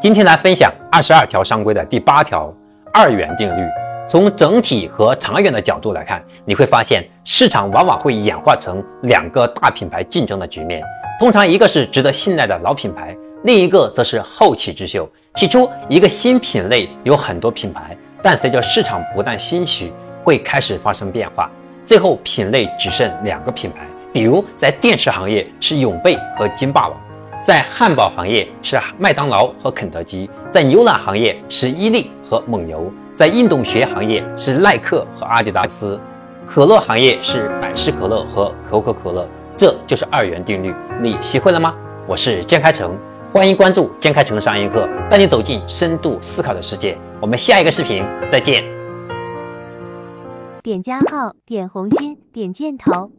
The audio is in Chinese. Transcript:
今天来分享二十二条商规的第八条二元定律。从整体和长远的角度来看，你会发现市场往往会演化成两个大品牌竞争的局面。通常一个是值得信赖的老品牌，另一个则是后起之秀。起初，一个新品类有很多品牌，但随着市场不断兴起，会开始发生变化，最后品类只剩两个品牌。比如在电视行业是永贝和金霸王，在汉堡行业是麦当劳和肯德基，在牛奶行业是伊利和蒙牛。在运动鞋行业是耐克和阿迪达斯，可乐行业是百事可乐和可口可乐，这就是二元定律。你学会了吗？我是江开成，欢迎关注江开成商业课，带你走进深度思考的世界。我们下一个视频再见。点加号，点红心，点箭头。